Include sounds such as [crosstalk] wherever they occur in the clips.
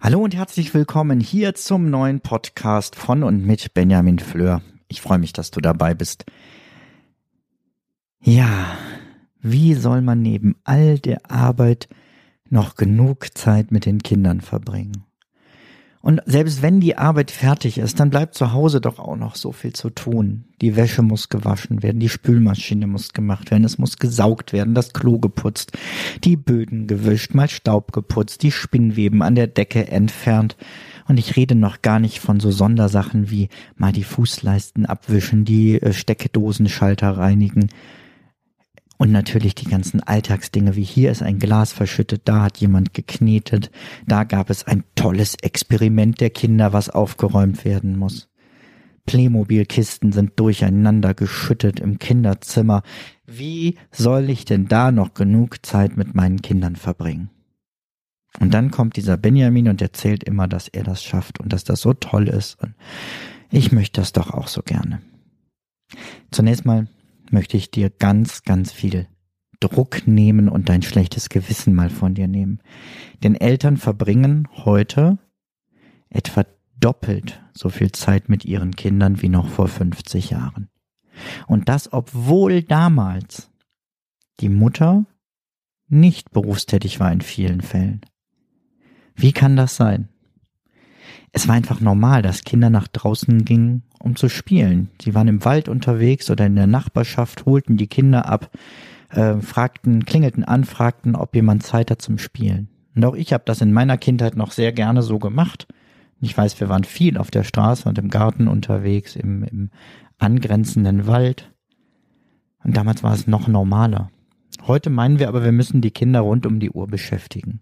Hallo und herzlich willkommen hier zum neuen Podcast von und mit Benjamin Fleur. Ich freue mich, dass du dabei bist. Ja, wie soll man neben all der Arbeit noch genug Zeit mit den Kindern verbringen? Und selbst wenn die Arbeit fertig ist, dann bleibt zu Hause doch auch noch so viel zu tun. Die Wäsche muss gewaschen werden, die Spülmaschine muss gemacht werden, es muss gesaugt werden, das Klo geputzt, die Böden gewischt, mal Staub geputzt, die Spinnweben an der Decke entfernt. Und ich rede noch gar nicht von so Sondersachen wie mal die Fußleisten abwischen, die äh, Steckdosenschalter reinigen und natürlich die ganzen Alltagsdinge, wie hier ist ein Glas verschüttet, da hat jemand geknetet, da gab es ein tolles Experiment der Kinder, was aufgeräumt werden muss. Playmobil-Kisten sind durcheinander geschüttet im Kinderzimmer. Wie soll ich denn da noch genug Zeit mit meinen Kindern verbringen? Und dann kommt dieser Benjamin und erzählt immer, dass er das schafft und dass das so toll ist. Und ich möchte das doch auch so gerne. Zunächst mal möchte ich dir ganz, ganz viel Druck nehmen und dein schlechtes Gewissen mal von dir nehmen. Denn Eltern verbringen heute etwa doppelt so viel Zeit mit ihren Kindern wie noch vor 50 Jahren. Und das, obwohl damals die Mutter nicht berufstätig war in vielen Fällen. Wie kann das sein? Es war einfach normal, dass Kinder nach draußen gingen um zu spielen. Sie waren im Wald unterwegs oder in der Nachbarschaft, holten die Kinder ab, äh, fragten, klingelten an, fragten, ob jemand Zeit hat zum Spielen. Und auch ich habe das in meiner Kindheit noch sehr gerne so gemacht. Ich weiß, wir waren viel auf der Straße und im Garten unterwegs, im, im angrenzenden Wald. Und damals war es noch normaler. Heute meinen wir aber, wir müssen die Kinder rund um die Uhr beschäftigen.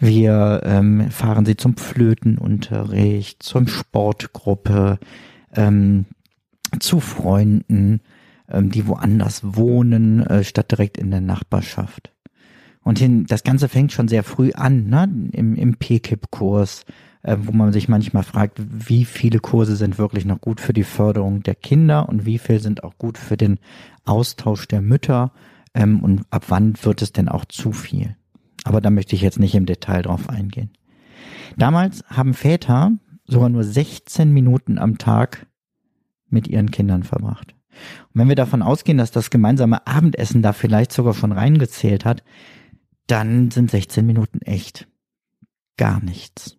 Wir ähm, fahren sie zum Flötenunterricht, zum Sportgruppe, ähm, zu Freunden, ähm, die woanders wohnen, äh, statt direkt in der Nachbarschaft. Und hin, das Ganze fängt schon sehr früh an, ne? im, im PKIP-Kurs, äh, wo man sich manchmal fragt, wie viele Kurse sind wirklich noch gut für die Förderung der Kinder und wie viel sind auch gut für den Austausch der Mütter ähm, und ab wann wird es denn auch zu viel. Aber da möchte ich jetzt nicht im Detail drauf eingehen. Damals haben Väter sogar nur 16 Minuten am Tag mit ihren Kindern verbracht. Und wenn wir davon ausgehen, dass das gemeinsame Abendessen da vielleicht sogar schon reingezählt hat, dann sind 16 Minuten echt gar nichts.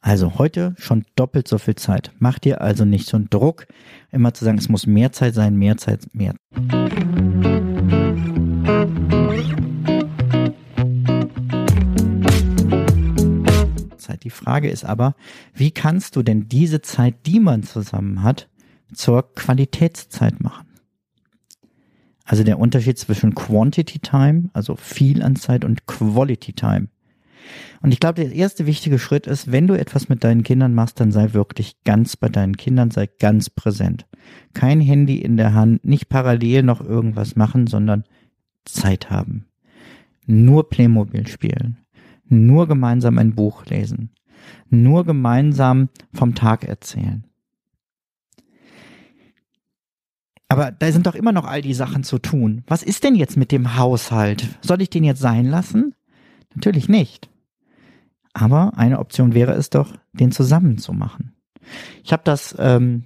Also heute schon doppelt so viel Zeit. Mach dir also nicht so einen Druck, immer zu sagen, es muss mehr Zeit sein, mehr Zeit, mehr. Zeit. Die Frage ist aber, wie kannst du denn diese Zeit, die man zusammen hat, zur Qualitätszeit machen? Also der Unterschied zwischen Quantity Time, also viel an Zeit, und Quality Time. Und ich glaube, der erste wichtige Schritt ist, wenn du etwas mit deinen Kindern machst, dann sei wirklich ganz bei deinen Kindern, sei ganz präsent. Kein Handy in der Hand, nicht parallel noch irgendwas machen, sondern Zeit haben. Nur Playmobil spielen nur gemeinsam ein Buch lesen, nur gemeinsam vom Tag erzählen. Aber da sind doch immer noch all die Sachen zu tun. Was ist denn jetzt mit dem Haushalt? Soll ich den jetzt sein lassen? Natürlich nicht. Aber eine Option wäre es doch, den zusammen zu machen. Ich habe das ähm,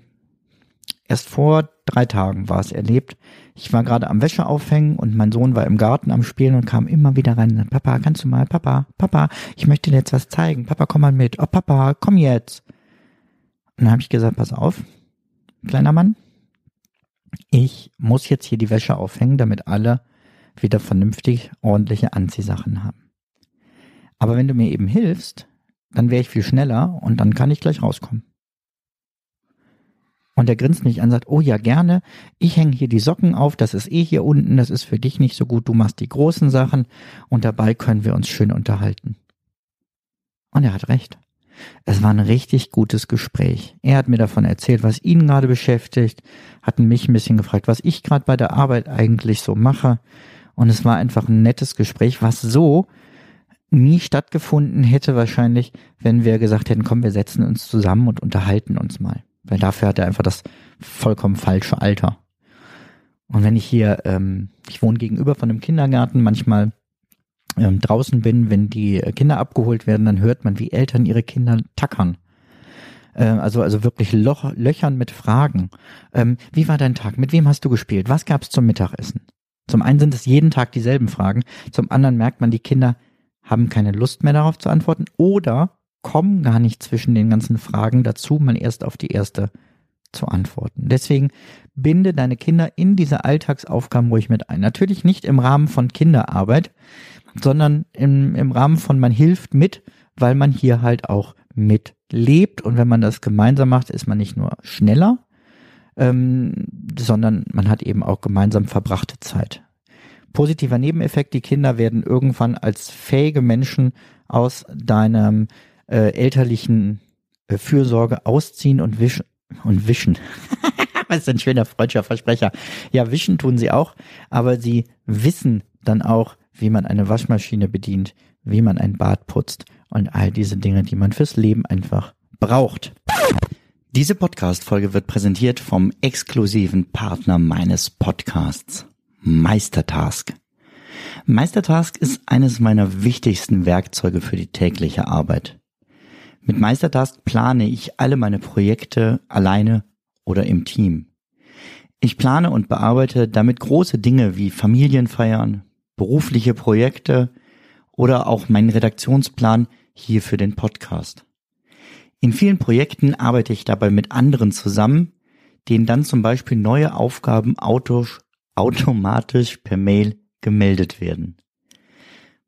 erst vor drei Tagen war es erlebt. Ich war gerade am Wäsche aufhängen und mein Sohn war im Garten am Spielen und kam immer wieder rein. Papa, kannst du mal, Papa, Papa, ich möchte dir jetzt was zeigen. Papa, komm mal mit. Oh, Papa, komm jetzt. Und dann habe ich gesagt, pass auf, kleiner Mann, ich muss jetzt hier die Wäsche aufhängen, damit alle wieder vernünftig ordentliche Anziehsachen haben. Aber wenn du mir eben hilfst, dann wäre ich viel schneller und dann kann ich gleich rauskommen. Und er grinst mich an und sagt, oh ja, gerne. Ich hänge hier die Socken auf, das ist eh hier unten, das ist für dich nicht so gut, du machst die großen Sachen und dabei können wir uns schön unterhalten. Und er hat recht. Es war ein richtig gutes Gespräch. Er hat mir davon erzählt, was ihn gerade beschäftigt, hat mich ein bisschen gefragt, was ich gerade bei der Arbeit eigentlich so mache. Und es war einfach ein nettes Gespräch, was so nie stattgefunden hätte wahrscheinlich, wenn wir gesagt hätten, komm, wir setzen uns zusammen und unterhalten uns mal. Weil dafür hat er einfach das vollkommen falsche Alter. Und wenn ich hier, ähm, ich wohne gegenüber von einem Kindergarten, manchmal ähm, draußen bin, wenn die Kinder abgeholt werden, dann hört man, wie Eltern ihre Kinder tackern. Ähm, also, also wirklich Loch, löchern mit Fragen. Ähm, wie war dein Tag? Mit wem hast du gespielt? Was gab's zum Mittagessen? Zum einen sind es jeden Tag dieselben Fragen, zum anderen merkt man, die Kinder haben keine Lust mehr darauf zu antworten oder kommen gar nicht zwischen den ganzen Fragen dazu, mal erst auf die erste zu antworten. Deswegen binde deine Kinder in diese Alltagsaufgaben ruhig mit ein. Natürlich nicht im Rahmen von Kinderarbeit, sondern im, im Rahmen von man hilft mit, weil man hier halt auch mitlebt. Und wenn man das gemeinsam macht, ist man nicht nur schneller, ähm, sondern man hat eben auch gemeinsam verbrachte Zeit. Positiver Nebeneffekt, die Kinder werden irgendwann als fähige Menschen aus deinem äh, elterlichen äh, Fürsorge ausziehen und wischen und wischen. [laughs] Was ist ein schöner freudscher Versprecher. Ja, wischen tun sie auch, aber sie wissen dann auch, wie man eine Waschmaschine bedient, wie man ein Bad putzt und all diese Dinge, die man fürs Leben einfach braucht. Diese Podcast-Folge wird präsentiert vom exklusiven Partner meines Podcasts, Meistertask. Meistertask ist eines meiner wichtigsten Werkzeuge für die tägliche Arbeit. Mit Meistertask plane ich alle meine Projekte alleine oder im Team. Ich plane und bearbeite damit große Dinge wie Familienfeiern, berufliche Projekte oder auch meinen Redaktionsplan hier für den Podcast. In vielen Projekten arbeite ich dabei mit anderen zusammen, denen dann zum Beispiel neue Aufgaben automatisch per Mail gemeldet werden.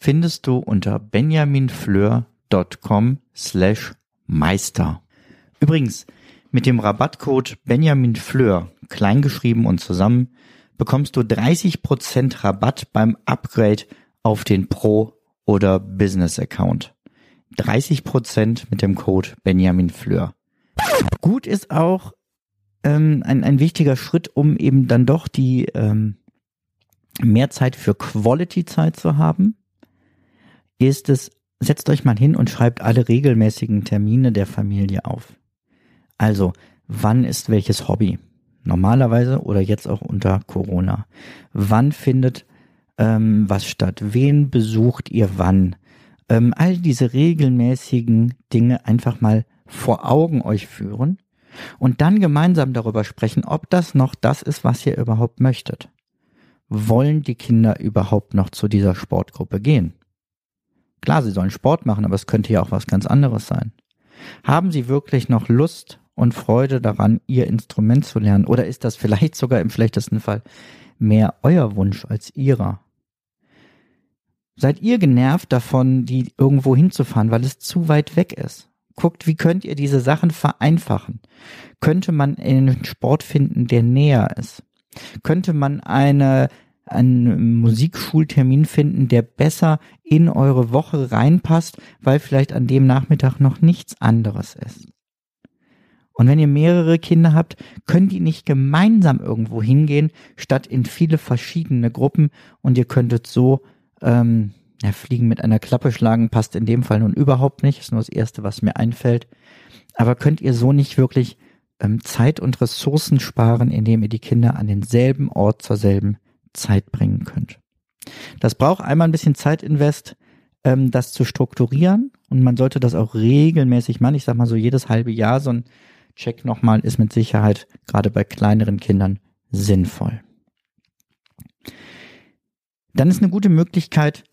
findest du unter benjaminfleur.com slash Meister. Übrigens, mit dem Rabattcode benjaminfleur, kleingeschrieben und zusammen, bekommst du 30% Rabatt beim Upgrade auf den Pro- oder Business-Account. 30% mit dem Code benjaminfleur. Gut ist auch ähm, ein, ein wichtiger Schritt, um eben dann doch die ähm, mehr Zeit für Quality-Zeit zu haben ist es, setzt euch mal hin und schreibt alle regelmäßigen Termine der Familie auf. Also, wann ist welches Hobby? Normalerweise oder jetzt auch unter Corona. Wann findet ähm, was statt? Wen besucht ihr wann? Ähm, all diese regelmäßigen Dinge einfach mal vor Augen euch führen und dann gemeinsam darüber sprechen, ob das noch das ist, was ihr überhaupt möchtet. Wollen die Kinder überhaupt noch zu dieser Sportgruppe gehen? Klar, sie sollen Sport machen, aber es könnte ja auch was ganz anderes sein. Haben sie wirklich noch Lust und Freude daran, ihr Instrument zu lernen? Oder ist das vielleicht sogar im schlechtesten Fall mehr euer Wunsch als ihrer? Seid ihr genervt davon, die irgendwo hinzufahren, weil es zu weit weg ist? Guckt, wie könnt ihr diese Sachen vereinfachen? Könnte man einen Sport finden, der näher ist? Könnte man eine einen Musikschultermin finden, der besser in eure Woche reinpasst, weil vielleicht an dem Nachmittag noch nichts anderes ist. Und wenn ihr mehrere Kinder habt, könnt ihr nicht gemeinsam irgendwo hingehen, statt in viele verschiedene Gruppen und ihr könntet so ähm, ja, Fliegen mit einer Klappe schlagen, passt in dem Fall nun überhaupt nicht, ist nur das Erste, was mir einfällt. Aber könnt ihr so nicht wirklich ähm, Zeit und Ressourcen sparen, indem ihr die Kinder an denselben Ort zur selben Zeit bringen könnt. Das braucht einmal ein bisschen Zeitinvest, ähm, das zu strukturieren und man sollte das auch regelmäßig machen. Ich sag mal so jedes halbe Jahr so ein Check nochmal ist mit Sicherheit gerade bei kleineren Kindern sinnvoll. Dann ist eine gute Möglichkeit,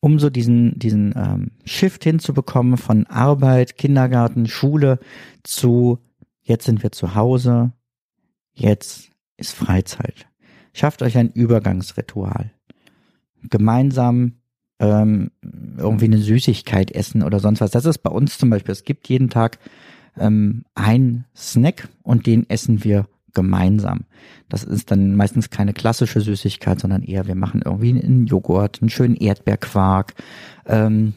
um so diesen, diesen ähm, Shift hinzubekommen von Arbeit, Kindergarten, Schule zu jetzt sind wir zu Hause, jetzt ist Freizeit. Schafft euch ein Übergangsritual. Gemeinsam ähm, irgendwie eine Süßigkeit essen oder sonst was. Das ist bei uns zum Beispiel. Es gibt jeden Tag ähm, ein Snack und den essen wir gemeinsam. Das ist dann meistens keine klassische Süßigkeit, sondern eher, wir machen irgendwie einen Joghurt, einen schönen Erdbeerquark. Ähm,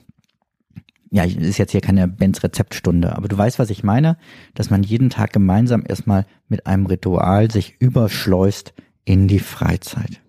ja, ist jetzt hier keine Benz Rezeptstunde, aber du weißt, was ich meine, dass man jeden Tag gemeinsam erstmal mit einem Ritual sich überschleust in die Freizeit.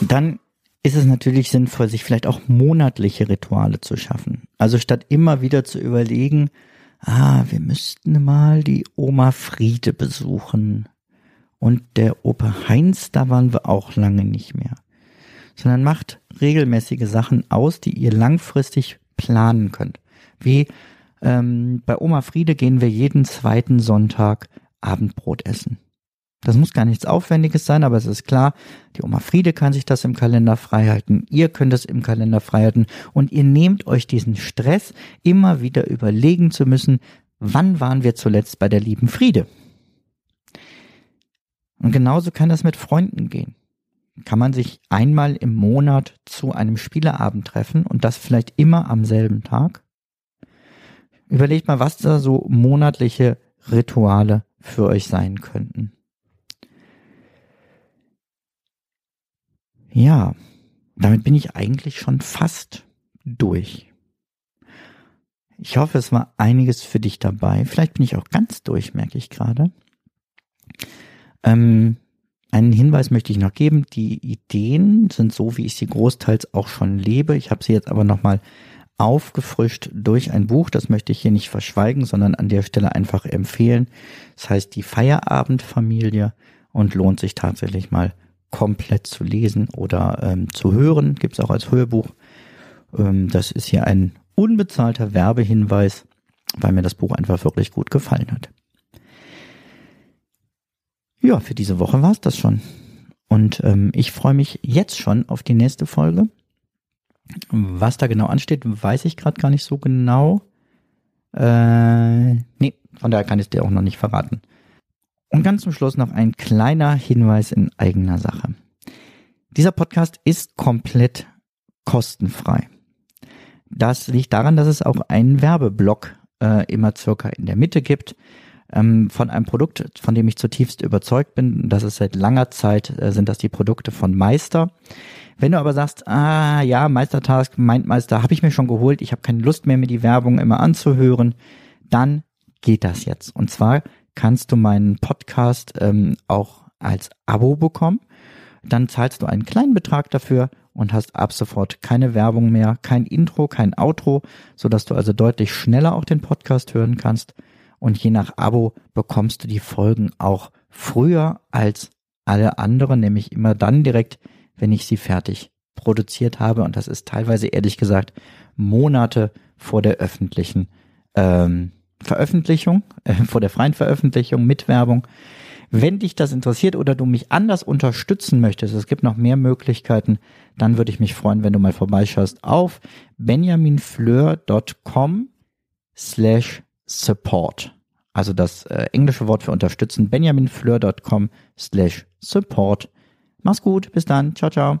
Dann ist es natürlich sinnvoll, sich vielleicht auch monatliche Rituale zu schaffen. Also statt immer wieder zu überlegen, ah, wir müssten mal die Oma Friede besuchen. Und der Opa Heinz, da waren wir auch lange nicht mehr. Sondern macht regelmäßige Sachen aus, die ihr langfristig planen könnt. Wie ähm, bei Oma Friede gehen wir jeden zweiten Sonntag Abendbrot essen. Das muss gar nichts Aufwendiges sein, aber es ist klar, die Oma Friede kann sich das im Kalender freihalten, ihr könnt es im Kalender freihalten und ihr nehmt euch diesen Stress, immer wieder überlegen zu müssen, wann waren wir zuletzt bei der lieben Friede? Und genauso kann das mit Freunden gehen. Kann man sich einmal im Monat zu einem Spieleabend treffen und das vielleicht immer am selben Tag? Überlegt mal, was da so monatliche Rituale für euch sein könnten. Ja, damit bin ich eigentlich schon fast durch. Ich hoffe, es war einiges für dich dabei. Vielleicht bin ich auch ganz durch, merke ich gerade. Ähm, einen Hinweis möchte ich noch geben. Die Ideen sind so, wie ich sie großteils auch schon lebe. Ich habe sie jetzt aber nochmal aufgefrischt durch ein Buch. Das möchte ich hier nicht verschweigen, sondern an der Stelle einfach empfehlen. Das heißt die Feierabendfamilie und lohnt sich tatsächlich mal komplett zu lesen oder ähm, zu hören. Gibt es auch als Hörbuch. Ähm, das ist hier ein unbezahlter Werbehinweis, weil mir das Buch einfach wirklich gut gefallen hat. Ja, für diese Woche war es das schon. Und ähm, ich freue mich jetzt schon auf die nächste Folge. Was da genau ansteht, weiß ich gerade gar nicht so genau. Äh, nee, von daher kann ich es dir auch noch nicht verraten. Und ganz zum Schluss noch ein kleiner Hinweis in eigener Sache. Dieser Podcast ist komplett kostenfrei. Das liegt daran, dass es auch einen Werbeblock äh, immer circa in der Mitte gibt ähm, von einem Produkt, von dem ich zutiefst überzeugt bin. Das ist seit langer Zeit, äh, sind das die Produkte von Meister. Wenn du aber sagst, ah ja, Meistertask, Mindmeister, habe ich mir schon geholt, ich habe keine Lust mehr, mir die Werbung immer anzuhören, dann geht das jetzt. Und zwar kannst du meinen Podcast ähm, auch als Abo bekommen. Dann zahlst du einen kleinen Betrag dafür und hast ab sofort keine Werbung mehr, kein Intro, kein Outro, so dass du also deutlich schneller auch den Podcast hören kannst. Und je nach Abo bekommst du die Folgen auch früher als alle anderen, nämlich immer dann direkt, wenn ich sie fertig produziert habe. Und das ist teilweise ehrlich gesagt Monate vor der öffentlichen ähm, Veröffentlichung, [laughs] äh, vor der freien Veröffentlichung mit Werbung. Wenn dich das interessiert oder du mich anders unterstützen möchtest, es gibt noch mehr Möglichkeiten, dann würde ich mich freuen, wenn du mal vorbeischaust auf benjaminfleur.com slash support. Also das äh, englische Wort für unterstützen, benjaminfleur.com slash support. Mach's gut, bis dann, ciao, ciao.